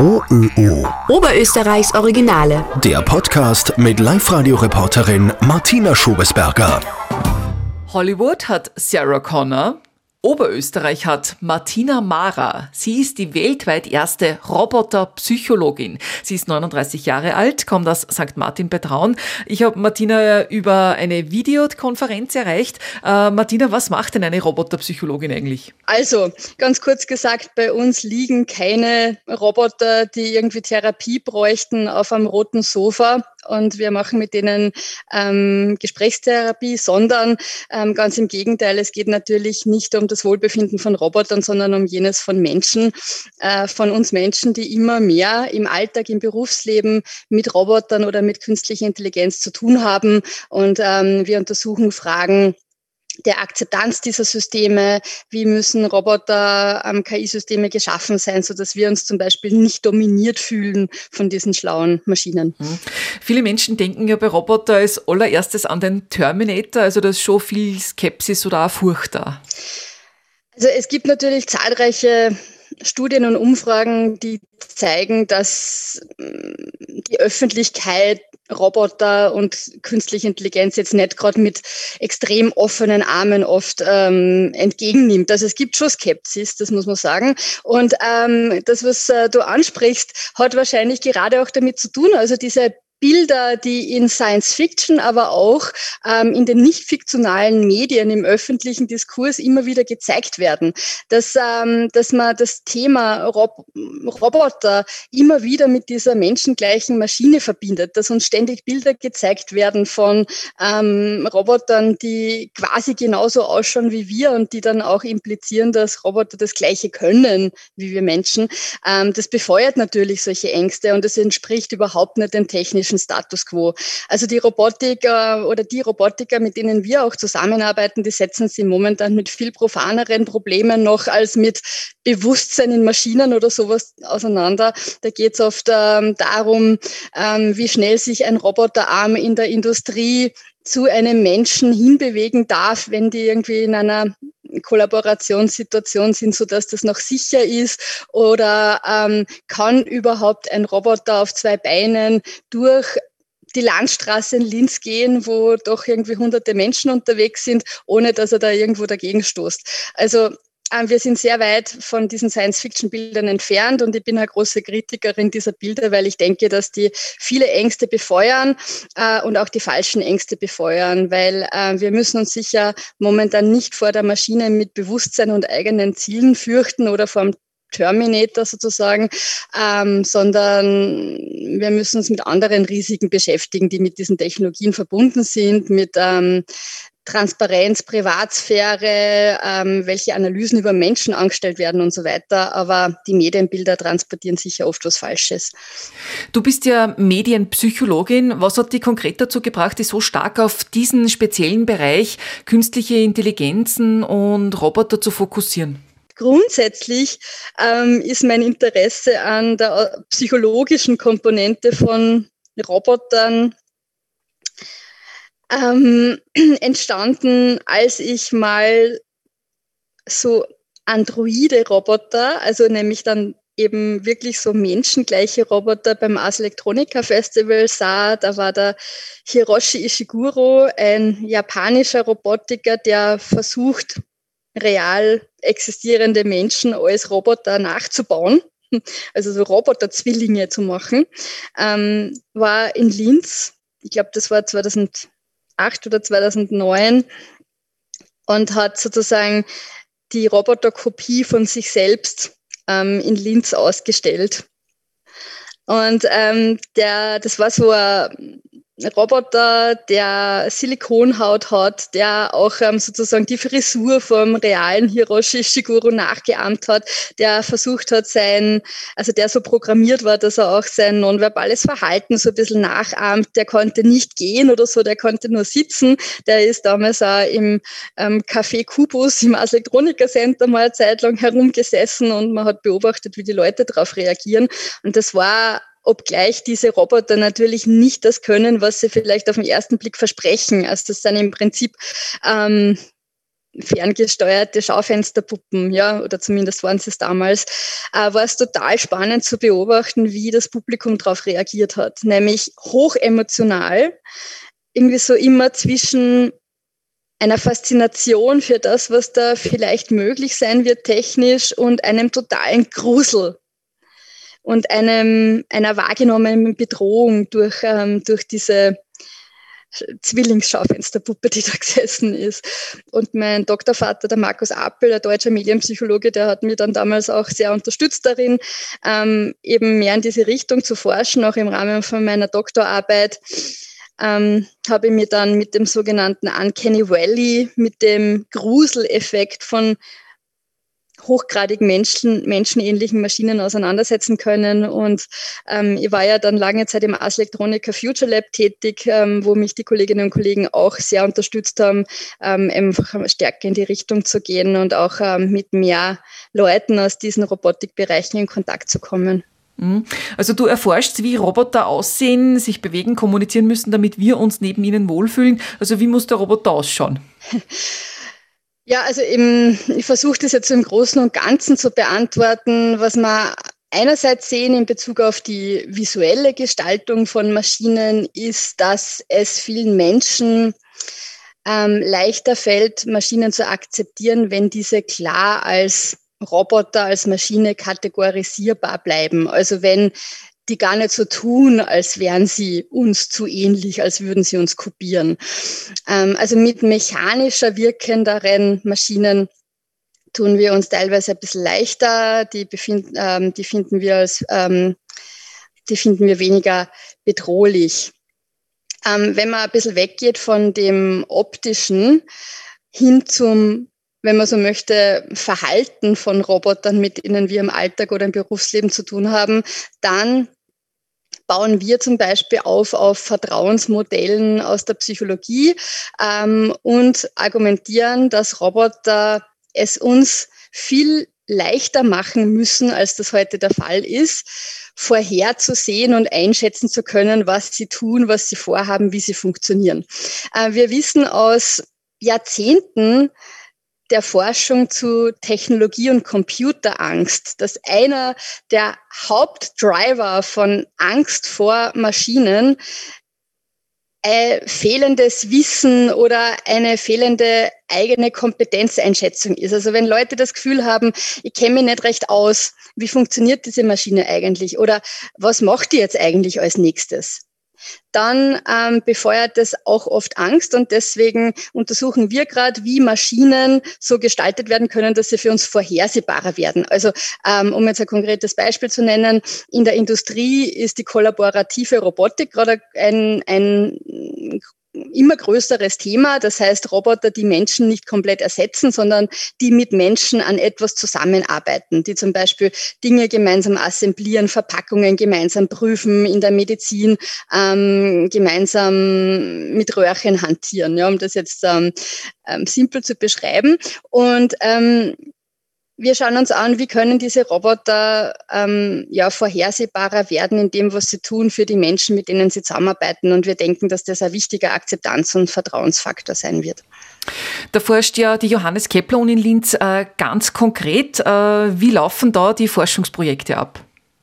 OÖO. Oberösterreichs Originale. Der Podcast mit Live-Radio-Reporterin Martina Schobesberger. Hollywood hat Sarah Connor, Oberösterreich hat Martina Mara. Sie ist die weltweit erste Roboterpsychologin. Sie ist 39 Jahre alt, kommt aus St. Martin bei Traun. Ich habe Martina über eine Videokonferenz erreicht. Äh, Martina, was macht denn eine Roboterpsychologin eigentlich? Also, ganz kurz gesagt, bei uns liegen keine Roboter, die irgendwie Therapie bräuchten auf einem roten Sofa und wir machen mit denen ähm, Gesprächstherapie, sondern ähm, ganz im Gegenteil, es geht natürlich nicht um das Wohlbefinden von Robotern, sondern um jenes von Menschen, äh, von uns Menschen, die immer mehr im Alltag, im Berufsleben mit Robotern oder mit künstlicher Intelligenz zu tun haben. Und ähm, wir untersuchen Fragen, der Akzeptanz dieser Systeme, wie müssen Roboter, ähm, KI-Systeme geschaffen sein, so dass wir uns zum Beispiel nicht dominiert fühlen von diesen schlauen Maschinen. Mhm. Viele Menschen denken ja bei Roboter als allererstes an den Terminator, also da ist schon viel Skepsis oder auch Furcht da. Also es gibt natürlich zahlreiche Studien und Umfragen, die zeigen, dass mm, die Öffentlichkeit Roboter und künstliche Intelligenz jetzt nicht gerade mit extrem offenen Armen oft ähm, entgegennimmt. Also es gibt schon Skepsis, das muss man sagen. Und ähm, das, was äh, du ansprichst, hat wahrscheinlich gerade auch damit zu tun, also diese Bilder, die in Science Fiction, aber auch ähm, in den nicht fiktionalen Medien im öffentlichen Diskurs immer wieder gezeigt werden, dass, ähm, dass man das Thema Rob Roboter immer wieder mit dieser menschengleichen Maschine verbindet, dass uns ständig Bilder gezeigt werden von ähm, Robotern, die quasi genauso ausschauen wie wir und die dann auch implizieren, dass Roboter das Gleiche können wie wir Menschen. Ähm, das befeuert natürlich solche Ängste und es entspricht überhaupt nicht dem technischen technischen Status quo. Also die Robotiker oder die Robotiker, mit denen wir auch zusammenarbeiten, die setzen sich momentan mit viel profaneren Problemen noch als mit Bewusstsein in Maschinen oder sowas auseinander. Da geht es oft ähm, darum, ähm, wie schnell sich ein Roboterarm in der Industrie zu einem Menschen hinbewegen darf, wenn die irgendwie in einer Kollaborationssituation sind, so dass das noch sicher ist? Oder ähm, kann überhaupt ein Roboter auf zwei Beinen durch die Landstraße in Linz gehen, wo doch irgendwie hunderte Menschen unterwegs sind, ohne dass er da irgendwo dagegen stoßt. Also wir sind sehr weit von diesen Science-Fiction-Bildern entfernt und ich bin eine große Kritikerin dieser Bilder, weil ich denke, dass die viele Ängste befeuern äh, und auch die falschen Ängste befeuern, weil äh, wir müssen uns sicher momentan nicht vor der Maschine mit Bewusstsein und eigenen Zielen fürchten oder vor dem Terminator sozusagen, ähm, sondern wir müssen uns mit anderen Risiken beschäftigen, die mit diesen Technologien verbunden sind, mit ähm, Transparenz, Privatsphäre, ähm, welche Analysen über Menschen angestellt werden und so weiter. Aber die Medienbilder transportieren sicher oft was Falsches. Du bist ja Medienpsychologin. Was hat dich konkret dazu gebracht, dich so stark auf diesen speziellen Bereich künstliche Intelligenzen und Roboter zu fokussieren? Grundsätzlich ähm, ist mein Interesse an der psychologischen Komponente von Robotern ähm, entstanden, als ich mal so Androide-Roboter, also nämlich dann eben wirklich so menschengleiche Roboter beim Ars Electronica Festival sah. Da war der Hiroshi Ishiguro, ein japanischer Robotiker, der versucht, real existierende Menschen als Roboter nachzubauen, also so Roboter-Zwillinge zu machen, ähm, war in Linz. Ich glaube, das war 2000 2008 oder 2009 und hat sozusagen die Roboterkopie von sich selbst ähm, in Linz ausgestellt. Und ähm, der, das war so ein Roboter, der Silikonhaut hat, der auch ähm, sozusagen die Frisur vom realen Hiroshi Shiguro nachgeahmt hat, der versucht hat, sein, also der so programmiert war, dass er auch sein nonverbales Verhalten so ein bisschen nachahmt. Der konnte nicht gehen oder so, der konnte nur sitzen. Der ist damals auch im ähm, Café Kubus im Ars Center mal eine Zeit lang herumgesessen und man hat beobachtet, wie die Leute darauf reagieren. Und das war obgleich diese Roboter natürlich nicht das können, was sie vielleicht auf den ersten Blick versprechen. Also das sind im Prinzip ähm, ferngesteuerte Schaufensterpuppen, ja, oder zumindest waren sie es damals, äh, war es total spannend zu beobachten, wie das Publikum darauf reagiert hat. Nämlich hoch emotional, irgendwie so immer zwischen einer Faszination für das, was da vielleicht möglich sein wird technisch und einem totalen Grusel und einem, einer wahrgenommenen Bedrohung durch, ähm, durch diese Zwillingsschaufensterpuppe, die da gesessen ist. Und mein Doktorvater, der Markus Appel, der deutsche Medienpsychologe, der hat mir dann damals auch sehr unterstützt darin, ähm, eben mehr in diese Richtung zu forschen, auch im Rahmen von meiner Doktorarbeit. Ähm, habe ich mir dann mit dem sogenannten Uncanny Valley, mit dem Gruseleffekt von hochgradig Menschen, menschenähnlichen Maschinen auseinandersetzen können. Und ähm, ich war ja dann lange Zeit im Ars Electronica Future Lab tätig, ähm, wo mich die Kolleginnen und Kollegen auch sehr unterstützt haben, ähm, einfach stärker in die Richtung zu gehen und auch ähm, mit mehr Leuten aus diesen Robotikbereichen in Kontakt zu kommen. Mhm. Also du erforschst, wie Roboter aussehen, sich bewegen, kommunizieren müssen, damit wir uns neben ihnen wohlfühlen. Also wie muss der Roboter ausschauen? Ja, also im, ich versuche das jetzt im Großen und Ganzen zu beantworten, was wir einerseits sehen in Bezug auf die visuelle Gestaltung von Maschinen, ist, dass es vielen Menschen ähm, leichter fällt, Maschinen zu akzeptieren, wenn diese klar als Roboter, als Maschine kategorisierbar bleiben. Also wenn die gar nicht so tun, als wären sie uns zu ähnlich, als würden sie uns kopieren. Ähm, also mit mechanischer wirkenderen Maschinen tun wir uns teilweise ein bisschen leichter. Die, befind, ähm, die finden wir als, ähm, die finden wir weniger bedrohlich. Ähm, wenn man ein bisschen weggeht von dem optischen hin zum wenn man so möchte, Verhalten von Robotern, mit denen wir im Alltag oder im Berufsleben zu tun haben, dann bauen wir zum Beispiel auf auf Vertrauensmodellen aus der Psychologie ähm, und argumentieren, dass Roboter es uns viel leichter machen müssen, als das heute der Fall ist, vorherzusehen und einschätzen zu können, was sie tun, was sie vorhaben, wie sie funktionieren. Äh, wir wissen aus Jahrzehnten, der Forschung zu Technologie und Computerangst, dass einer der Hauptdriver von Angst vor Maschinen ein fehlendes Wissen oder eine fehlende eigene Kompetenzeinschätzung ist. Also wenn Leute das Gefühl haben, ich kenne mich nicht recht aus, wie funktioniert diese Maschine eigentlich oder was macht die jetzt eigentlich als nächstes? Dann ähm, befeuert das auch oft Angst und deswegen untersuchen wir gerade, wie Maschinen so gestaltet werden können, dass sie für uns vorhersehbarer werden. Also ähm, um jetzt ein konkretes Beispiel zu nennen, in der Industrie ist die kollaborative Robotik gerade ein, ein immer größeres Thema. Das heißt, Roboter, die Menschen nicht komplett ersetzen, sondern die mit Menschen an etwas zusammenarbeiten, die zum Beispiel Dinge gemeinsam assemblieren, Verpackungen gemeinsam prüfen, in der Medizin ähm, gemeinsam mit Röhrchen hantieren, ja, um das jetzt ähm, ähm, simpel zu beschreiben. Und ähm, wir schauen uns an, wie können diese Roboter ähm, ja, vorhersehbarer werden in dem, was sie tun für die Menschen, mit denen sie zusammenarbeiten. Und wir denken, dass das ein wichtiger Akzeptanz- und Vertrauensfaktor sein wird. Da forscht ja die Johannes Kepler Uni in Linz äh, ganz konkret. Äh, wie laufen da die Forschungsprojekte ab?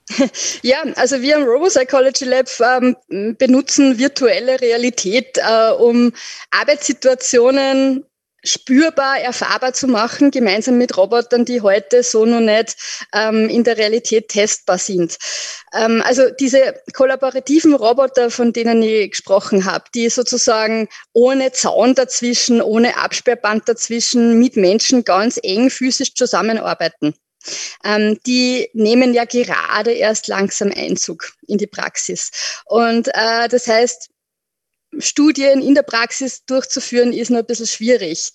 Ja, also wir am RoboPsychology Lab ähm, benutzen virtuelle Realität, äh, um Arbeitssituationen spürbar, erfahrbar zu machen, gemeinsam mit Robotern, die heute so noch nicht ähm, in der Realität testbar sind. Ähm, also diese kollaborativen Roboter, von denen ich gesprochen habe, die sozusagen ohne Zaun dazwischen, ohne Absperrband dazwischen mit Menschen ganz eng physisch zusammenarbeiten. Ähm, die nehmen ja gerade erst langsam Einzug in die Praxis. Und äh, das heißt, Studien in der Praxis durchzuführen, ist noch ein bisschen schwierig.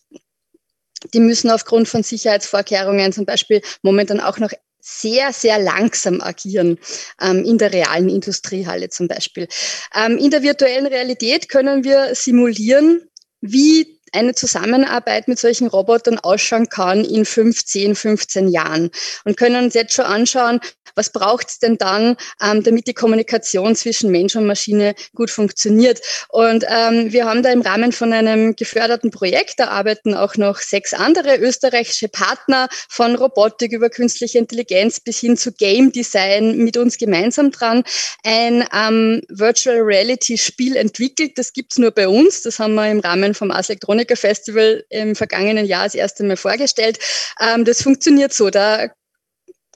Die müssen aufgrund von Sicherheitsvorkehrungen zum Beispiel momentan auch noch sehr, sehr langsam agieren, ähm, in der realen Industriehalle zum Beispiel. Ähm, in der virtuellen Realität können wir simulieren, wie eine Zusammenarbeit mit solchen Robotern ausschauen kann in 15, 15 Jahren und können uns jetzt schon anschauen, was braucht es denn dann, ähm, damit die Kommunikation zwischen Mensch und Maschine gut funktioniert. Und ähm, wir haben da im Rahmen von einem geförderten Projekt, da arbeiten auch noch sechs andere österreichische Partner von Robotik über künstliche Intelligenz bis hin zu Game Design mit uns gemeinsam dran, ein ähm, Virtual Reality Spiel entwickelt. Das gibt's nur bei uns. Das haben wir im Rahmen vom Ars Electronica Festival im vergangenen Jahr das erste Mal vorgestellt. Ähm, das funktioniert so. Da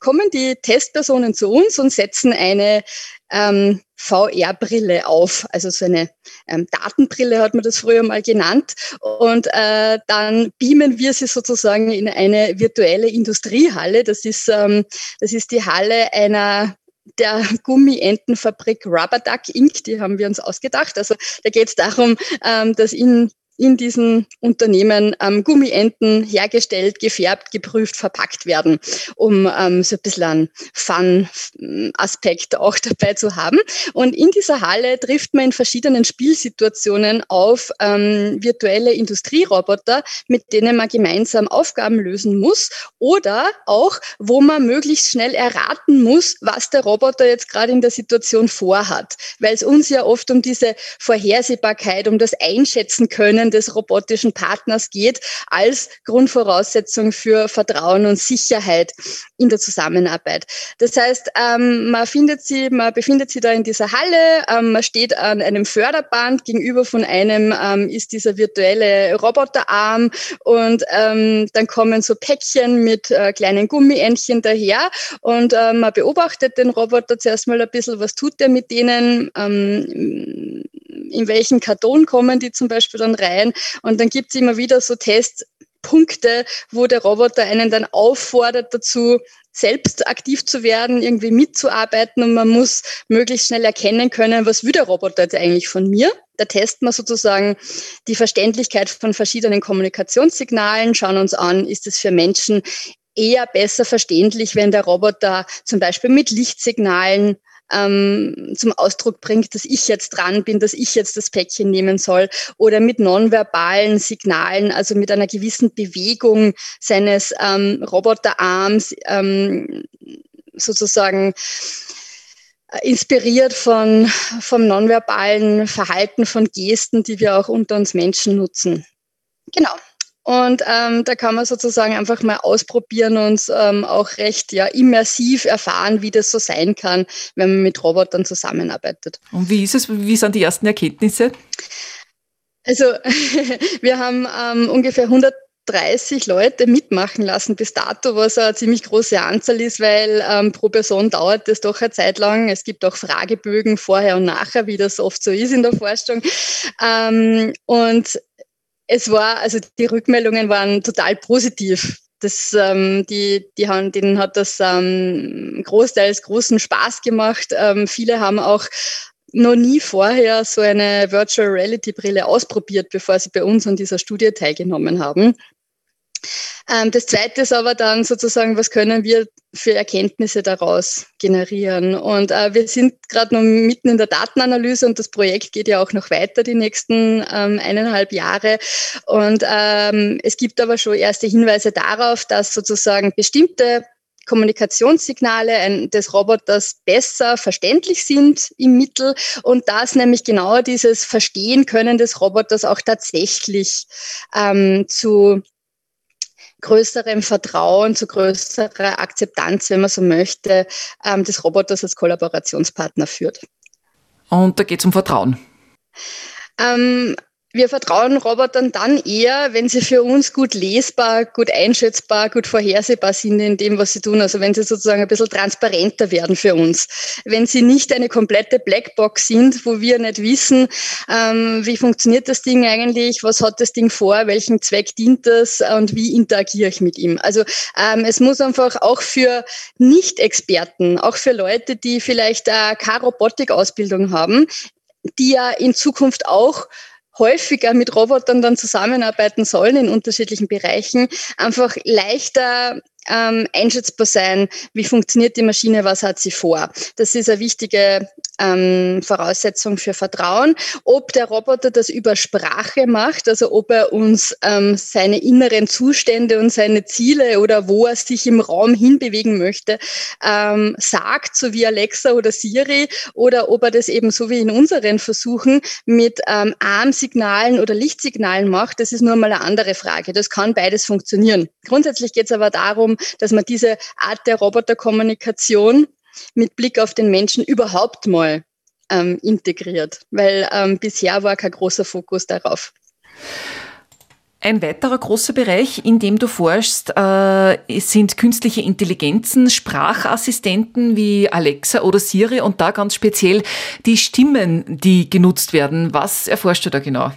kommen die Testpersonen zu uns und setzen eine ähm, VR-Brille auf, also so eine ähm, Datenbrille hat man das früher mal genannt. Und äh, dann beamen wir sie sozusagen in eine virtuelle Industriehalle. Das ist, ähm, das ist die Halle einer der Gummientenfabrik Rubber Duck Inc., die haben wir uns ausgedacht. Also da geht es darum, ähm, dass in in diesen Unternehmen ähm, Gummienten hergestellt, gefärbt, geprüft, verpackt werden, um ähm, so ein bisschen einen Fun-Aspekt auch dabei zu haben. Und in dieser Halle trifft man in verschiedenen Spielsituationen auf ähm, virtuelle Industrieroboter, mit denen man gemeinsam Aufgaben lösen muss oder auch, wo man möglichst schnell erraten muss, was der Roboter jetzt gerade in der Situation vorhat, weil es uns ja oft um diese Vorhersehbarkeit, um das Einschätzen können Themen des robotischen Partners geht, als Grundvoraussetzung für Vertrauen und Sicherheit in der Zusammenarbeit. Das heißt, ähm, man findet sie, man befindet sie da in dieser Halle, ähm, man steht an einem Förderband, gegenüber von einem ähm, ist dieser virtuelle Roboterarm und ähm, dann kommen so Päckchen mit äh, kleinen Gummientchen daher und äh, man beobachtet den Roboter zuerst mal ein bisschen, was tut er mit denen, ähm, in welchen Karton kommen die zum Beispiel dann rein. Und dann gibt es immer wieder so Testpunkte, wo der Roboter einen dann auffordert dazu, selbst aktiv zu werden, irgendwie mitzuarbeiten und man muss möglichst schnell erkennen können, was will der Roboter jetzt eigentlich von mir. Da testen wir sozusagen die Verständlichkeit von verschiedenen Kommunikationssignalen, schauen uns an, ist es für Menschen eher besser verständlich, wenn der Roboter zum Beispiel mit Lichtsignalen ähm, zum Ausdruck bringt, dass ich jetzt dran bin, dass ich jetzt das Päckchen nehmen soll oder mit nonverbalen Signalen, also mit einer gewissen Bewegung seines ähm, Roboterarms ähm, sozusagen äh, inspiriert von, vom nonverbalen Verhalten von Gesten, die wir auch unter uns Menschen nutzen. Genau. Und ähm, da kann man sozusagen einfach mal ausprobieren und ähm, auch recht ja, immersiv erfahren, wie das so sein kann, wenn man mit Robotern zusammenarbeitet. Und wie ist es? Wie sind die ersten Erkenntnisse? Also wir haben ähm, ungefähr 100 30 Leute mitmachen lassen bis dato, was eine ziemlich große Anzahl ist, weil ähm, pro Person dauert das doch eine Zeit lang. Es gibt auch Fragebögen vorher und nachher, wie das oft so ist in der Forschung. Ähm, und es war, also die Rückmeldungen waren total positiv. Das, ähm, die, die haben, denen hat das ähm, großteils großen Spaß gemacht. Ähm, viele haben auch noch nie vorher so eine Virtual Reality Brille ausprobiert, bevor sie bei uns an dieser Studie teilgenommen haben. Ähm, das zweite ist aber dann sozusagen, was können wir für Erkenntnisse daraus generieren? Und äh, wir sind gerade noch mitten in der Datenanalyse und das Projekt geht ja auch noch weiter die nächsten ähm, eineinhalb Jahre. Und ähm, es gibt aber schon erste Hinweise darauf, dass sozusagen bestimmte Kommunikationssignale des Roboters besser verständlich sind im Mittel und dass nämlich genau dieses Verstehen können des Roboters auch tatsächlich ähm, zu größerem Vertrauen, zu größerer Akzeptanz, wenn man so möchte, ähm, des Roboters als Kollaborationspartner führt. Und da geht es um Vertrauen. Ähm, wir vertrauen Robotern dann eher, wenn sie für uns gut lesbar, gut einschätzbar, gut vorhersehbar sind in dem, was sie tun. Also wenn sie sozusagen ein bisschen transparenter werden für uns. Wenn sie nicht eine komplette Blackbox sind, wo wir nicht wissen, ähm, wie funktioniert das Ding eigentlich, was hat das Ding vor, welchen Zweck dient das und wie interagiere ich mit ihm. Also ähm, es muss einfach auch für Nicht-Experten, auch für Leute, die vielleicht äh, keine Robotik-Ausbildung haben, die ja in Zukunft auch häufiger mit Robotern dann zusammenarbeiten sollen in unterschiedlichen Bereichen, einfach leichter ähm, einschätzbar sein, wie funktioniert die Maschine, was hat sie vor. Das ist eine wichtige ähm, Voraussetzung für Vertrauen. Ob der Roboter das über Sprache macht, also ob er uns ähm, seine inneren Zustände und seine Ziele oder wo er sich im Raum hinbewegen möchte, ähm, sagt, so wie Alexa oder Siri, oder ob er das eben so wie in unseren Versuchen mit ähm, Armsignalen oder Lichtsignalen macht, das ist nur mal eine andere Frage. Das kann beides funktionieren. Grundsätzlich geht es aber darum, dass man diese Art der Roboterkommunikation mit Blick auf den Menschen überhaupt mal ähm, integriert, weil ähm, bisher war kein großer Fokus darauf. Ein weiterer großer Bereich, in dem du forschst, äh, sind künstliche Intelligenzen, Sprachassistenten wie Alexa oder Siri und da ganz speziell die Stimmen, die genutzt werden. Was erforschst du da genau?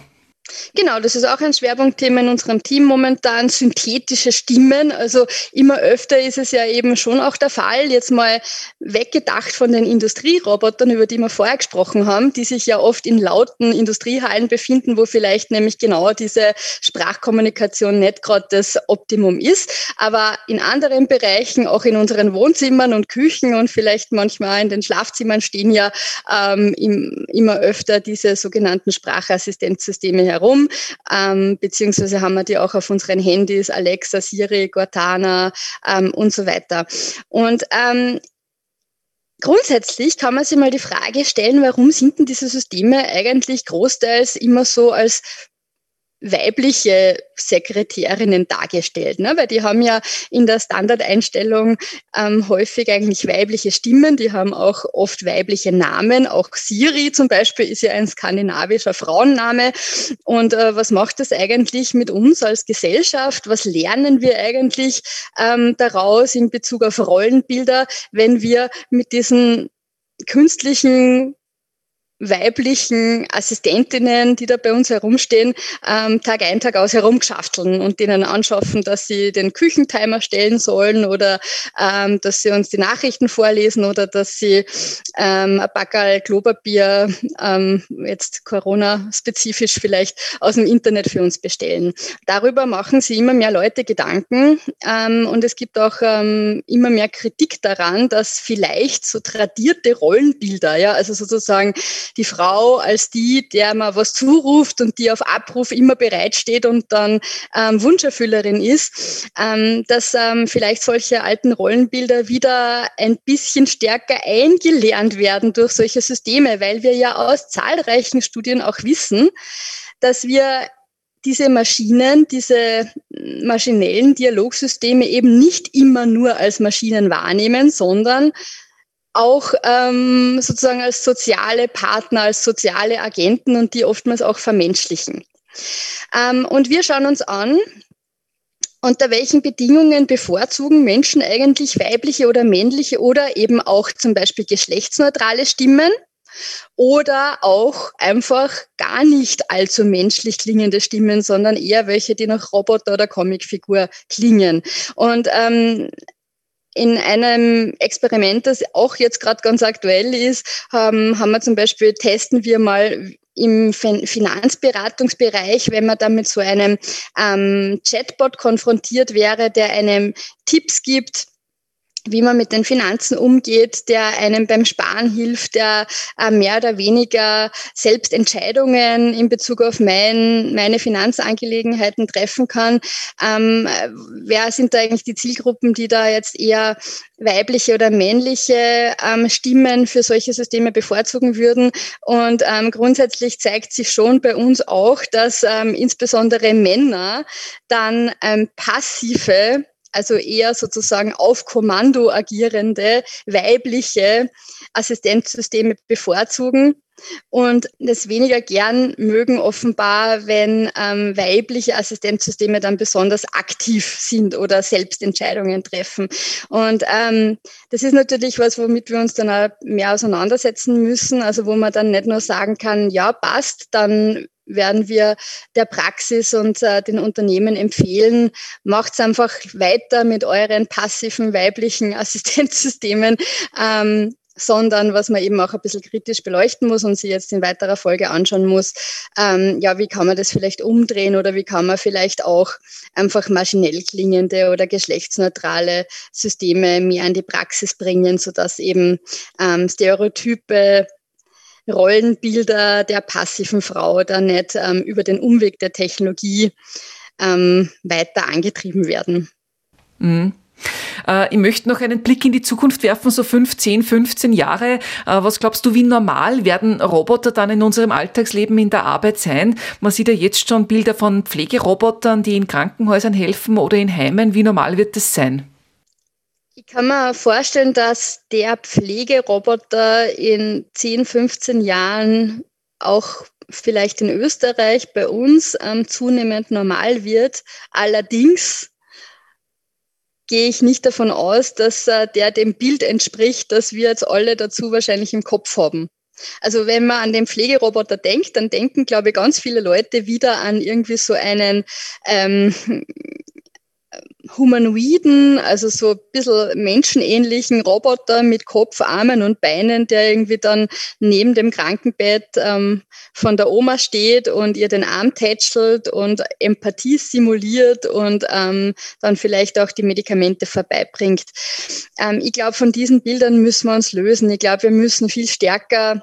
Genau, das ist auch ein Schwerpunktthema in unserem Team momentan, synthetische Stimmen. Also immer öfter ist es ja eben schon auch der Fall, jetzt mal weggedacht von den Industrierobotern, über die wir vorher gesprochen haben, die sich ja oft in lauten Industriehallen befinden, wo vielleicht nämlich genau diese Sprachkommunikation nicht gerade das Optimum ist. Aber in anderen Bereichen, auch in unseren Wohnzimmern und Küchen und vielleicht manchmal in den Schlafzimmern stehen ja ähm, im, immer öfter diese sogenannten Sprachassistenzsysteme herum herum, ähm, beziehungsweise haben wir die auch auf unseren Handys, Alexa, Siri, Cortana ähm, und so weiter. Und ähm, Grundsätzlich kann man sich mal die Frage stellen, warum sind denn diese Systeme eigentlich großteils immer so als weibliche Sekretärinnen dargestellt, ne? weil die haben ja in der Standardeinstellung ähm, häufig eigentlich weibliche Stimmen, die haben auch oft weibliche Namen, auch Siri zum Beispiel ist ja ein skandinavischer Frauenname. Und äh, was macht das eigentlich mit uns als Gesellschaft? Was lernen wir eigentlich ähm, daraus in Bezug auf Rollenbilder, wenn wir mit diesen künstlichen weiblichen Assistentinnen, die da bei uns herumstehen, ähm, Tag ein, Tag aus herumgeschafteln und denen anschaffen, dass sie den Küchentimer stellen sollen oder ähm, dass sie uns die Nachrichten vorlesen oder dass sie ähm, ein Backerl Klopapier, ähm, jetzt Corona-spezifisch vielleicht, aus dem Internet für uns bestellen. Darüber machen sie immer mehr Leute Gedanken ähm, und es gibt auch ähm, immer mehr Kritik daran, dass vielleicht so tradierte Rollenbilder, ja, also sozusagen die Frau als die, der man was zuruft und die auf Abruf immer bereitsteht und dann ähm, Wunscherfüllerin ist, ähm, dass ähm, vielleicht solche alten Rollenbilder wieder ein bisschen stärker eingelernt werden durch solche Systeme, weil wir ja aus zahlreichen Studien auch wissen, dass wir diese Maschinen, diese maschinellen Dialogsysteme eben nicht immer nur als Maschinen wahrnehmen, sondern auch ähm, sozusagen als soziale Partner, als soziale Agenten und die oftmals auch vermenschlichen. Ähm, und wir schauen uns an, unter welchen Bedingungen bevorzugen Menschen eigentlich weibliche oder männliche oder eben auch zum Beispiel geschlechtsneutrale Stimmen? oder auch einfach gar nicht allzu menschlich klingende Stimmen, sondern eher welche, die nach Roboter oder Comicfigur klingen. Und ähm, in einem Experiment, das auch jetzt gerade ganz aktuell ist, ähm, haben wir zum Beispiel, testen wir mal im Finanzberatungsbereich, wenn man da mit so einem ähm, Chatbot konfrontiert wäre, der einem Tipps gibt, wie man mit den Finanzen umgeht, der einem beim Sparen hilft, der äh, mehr oder weniger selbst Entscheidungen in Bezug auf mein, meine Finanzangelegenheiten treffen kann. Ähm, wer sind da eigentlich die Zielgruppen, die da jetzt eher weibliche oder männliche ähm, Stimmen für solche Systeme bevorzugen würden? Und ähm, grundsätzlich zeigt sich schon bei uns auch, dass ähm, insbesondere Männer dann ähm, passive also eher sozusagen auf Kommando agierende weibliche Assistenzsysteme bevorzugen und das weniger gern mögen offenbar, wenn ähm, weibliche Assistenzsysteme dann besonders aktiv sind oder Selbstentscheidungen treffen. Und ähm, das ist natürlich was, womit wir uns dann auch mehr auseinandersetzen müssen, also wo man dann nicht nur sagen kann, ja, passt, dann werden wir der Praxis und äh, den Unternehmen empfehlen, macht einfach weiter mit euren passiven weiblichen Assistenzsystemen. Ähm, sondern was man eben auch ein bisschen kritisch beleuchten muss und sich jetzt in weiterer Folge anschauen muss, ähm, ja, wie kann man das vielleicht umdrehen oder wie kann man vielleicht auch einfach maschinell klingende oder geschlechtsneutrale Systeme mehr in die Praxis bringen, sodass eben ähm, Stereotype Rollenbilder der passiven Frau da nicht ähm, über den Umweg der Technologie ähm, weiter angetrieben werden. Mhm. Äh, ich möchte noch einen Blick in die Zukunft werfen, so 15, 15 Jahre. Äh, was glaubst du, wie normal werden Roboter dann in unserem Alltagsleben in der Arbeit sein? Man sieht ja jetzt schon Bilder von Pflegerobotern, die in Krankenhäusern helfen oder in Heimen. Wie normal wird das sein? Kann mir vorstellen, dass der Pflegeroboter in 10, 15 Jahren auch vielleicht in Österreich bei uns ähm, zunehmend normal wird. Allerdings gehe ich nicht davon aus, dass äh, der dem Bild entspricht, das wir jetzt alle dazu wahrscheinlich im Kopf haben. Also wenn man an den Pflegeroboter denkt, dann denken, glaube ich, ganz viele Leute wieder an irgendwie so einen ähm, humanoiden, also so ein bisschen menschenähnlichen Roboter mit Kopf, Armen und Beinen, der irgendwie dann neben dem Krankenbett ähm, von der Oma steht und ihr den Arm tätschelt und Empathie simuliert und ähm, dann vielleicht auch die Medikamente vorbeibringt. Ähm, ich glaube, von diesen Bildern müssen wir uns lösen. Ich glaube, wir müssen viel stärker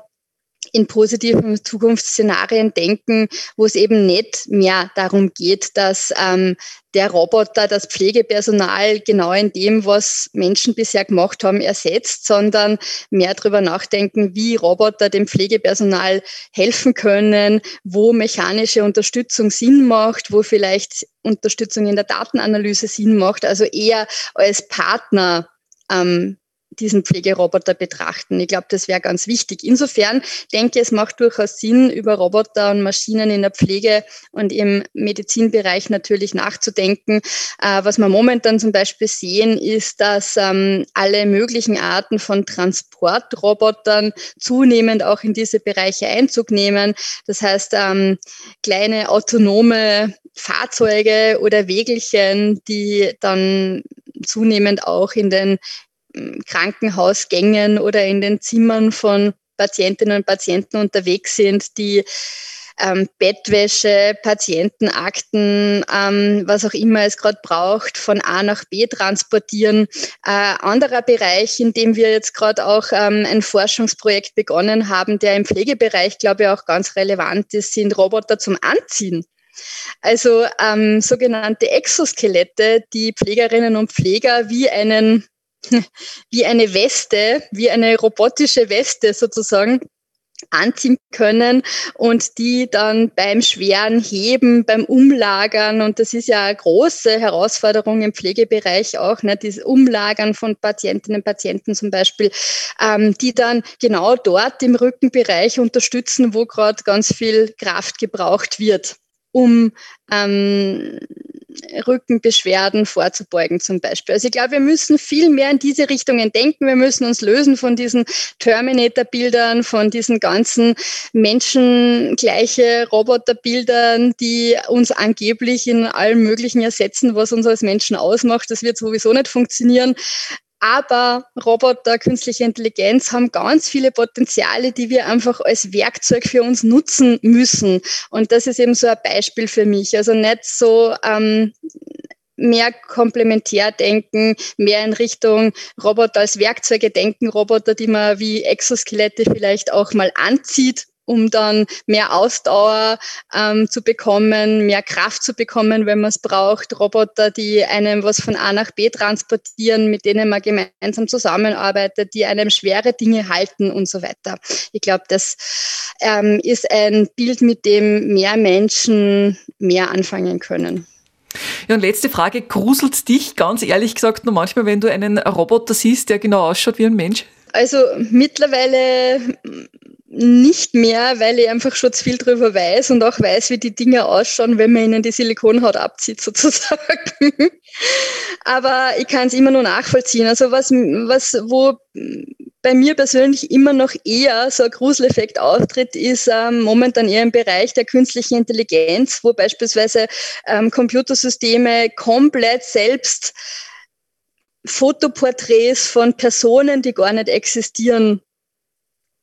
in positiven Zukunftsszenarien denken, wo es eben nicht mehr darum geht, dass ähm, der Roboter das Pflegepersonal genau in dem, was Menschen bisher gemacht haben, ersetzt, sondern mehr darüber nachdenken, wie Roboter dem Pflegepersonal helfen können, wo mechanische Unterstützung Sinn macht, wo vielleicht Unterstützung in der Datenanalyse Sinn macht, also eher als Partner ähm, diesen Pflegeroboter betrachten. Ich glaube, das wäre ganz wichtig. Insofern denke ich, es macht durchaus Sinn, über Roboter und Maschinen in der Pflege und im Medizinbereich natürlich nachzudenken. Äh, was wir momentan zum Beispiel sehen, ist, dass ähm, alle möglichen Arten von Transportrobotern zunehmend auch in diese Bereiche Einzug nehmen. Das heißt, ähm, kleine autonome Fahrzeuge oder Wägelchen, die dann zunehmend auch in den Krankenhausgängen oder in den Zimmern von Patientinnen und Patienten unterwegs sind, die ähm, Bettwäsche, Patientenakten, ähm, was auch immer es gerade braucht, von A nach B transportieren. Äh, anderer Bereich, in dem wir jetzt gerade auch ähm, ein Forschungsprojekt begonnen haben, der im Pflegebereich, glaube ich, auch ganz relevant ist, sind Roboter zum Anziehen. Also ähm, sogenannte Exoskelette, die Pflegerinnen und Pfleger wie einen wie eine Weste, wie eine robotische Weste sozusagen anziehen können und die dann beim schweren Heben, beim Umlagern, und das ist ja eine große Herausforderung im Pflegebereich auch, ne, dieses Umlagern von Patientinnen und Patienten zum Beispiel, ähm, die dann genau dort im Rückenbereich unterstützen, wo gerade ganz viel Kraft gebraucht wird, um ähm, Rückenbeschwerden vorzubeugen zum Beispiel. Also ich glaube, wir müssen viel mehr in diese Richtungen denken. Wir müssen uns lösen von diesen Terminator-Bildern, von diesen ganzen menschengleiche Roboterbildern, die uns angeblich in allem Möglichen ersetzen, was uns als Menschen ausmacht. Das wird sowieso nicht funktionieren. Aber Roboter, künstliche Intelligenz haben ganz viele Potenziale, die wir einfach als Werkzeug für uns nutzen müssen. Und das ist eben so ein Beispiel für mich. Also nicht so ähm, mehr komplementär denken, mehr in Richtung Roboter als Werkzeuge denken, Roboter, die man wie Exoskelette vielleicht auch mal anzieht um dann mehr Ausdauer ähm, zu bekommen, mehr Kraft zu bekommen, wenn man es braucht. Roboter, die einem was von A nach B transportieren, mit denen man gemeinsam zusammenarbeitet, die einem schwere Dinge halten und so weiter. Ich glaube, das ähm, ist ein Bild, mit dem mehr Menschen mehr anfangen können. Ja, und letzte Frage, gruselt dich ganz ehrlich gesagt nur manchmal, wenn du einen Roboter siehst, der genau ausschaut wie ein Mensch? Also mittlerweile nicht mehr, weil ich einfach schon zu viel drüber weiß und auch weiß, wie die Dinge ausschauen, wenn man ihnen die Silikonhaut abzieht, sozusagen. Aber ich kann es immer nur nachvollziehen. Also was, was, wo bei mir persönlich immer noch eher so ein Gruseleffekt auftritt, ist ähm, momentan eher im Bereich der künstlichen Intelligenz, wo beispielsweise ähm, Computersysteme komplett selbst Fotoporträts von Personen, die gar nicht existieren,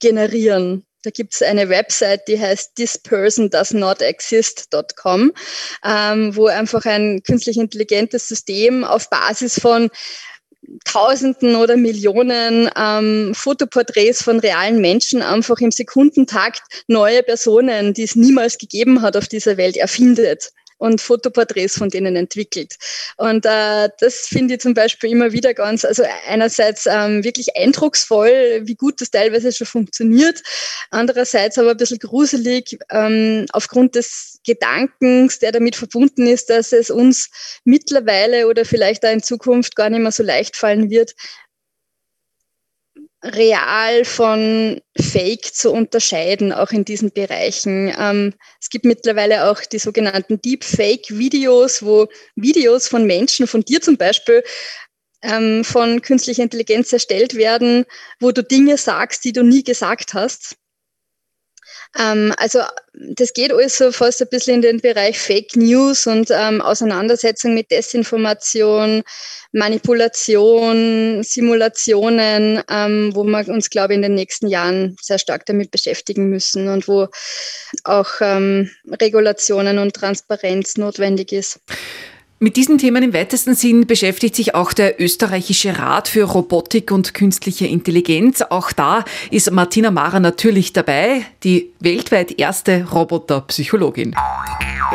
generieren. Da gibt es eine Website, die heißt thispersondoesnotexist.com, ähm, wo einfach ein künstlich intelligentes System auf Basis von Tausenden oder Millionen ähm, Fotoporträts von realen Menschen einfach im Sekundentakt neue Personen, die es niemals gegeben hat auf dieser Welt, erfindet und Fotoporträts von denen entwickelt. Und äh, das finde ich zum Beispiel immer wieder ganz, also einerseits ähm, wirklich eindrucksvoll, wie gut das teilweise schon funktioniert, andererseits aber ein bisschen gruselig ähm, aufgrund des Gedankens, der damit verbunden ist, dass es uns mittlerweile oder vielleicht auch in Zukunft gar nicht mehr so leicht fallen wird, real von Fake zu unterscheiden, auch in diesen Bereichen. Ähm, es gibt mittlerweile auch die sogenannten Deepfake-Videos, wo Videos von Menschen, von dir zum Beispiel, ähm, von künstlicher Intelligenz erstellt werden, wo du Dinge sagst, die du nie gesagt hast. Ähm, also das geht also fast ein bisschen in den Bereich Fake News und ähm, Auseinandersetzung mit Desinformation, Manipulation, Simulationen, ähm, wo wir uns, glaube ich, in den nächsten Jahren sehr stark damit beschäftigen müssen und wo auch ähm, Regulationen und Transparenz notwendig ist. Mit diesen Themen im weitesten Sinn beschäftigt sich auch der österreichische Rat für Robotik und künstliche Intelligenz. Auch da ist Martina Mara natürlich dabei, die weltweit erste Roboterpsychologin.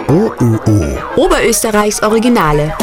OÖO. Oberösterreichs Originale.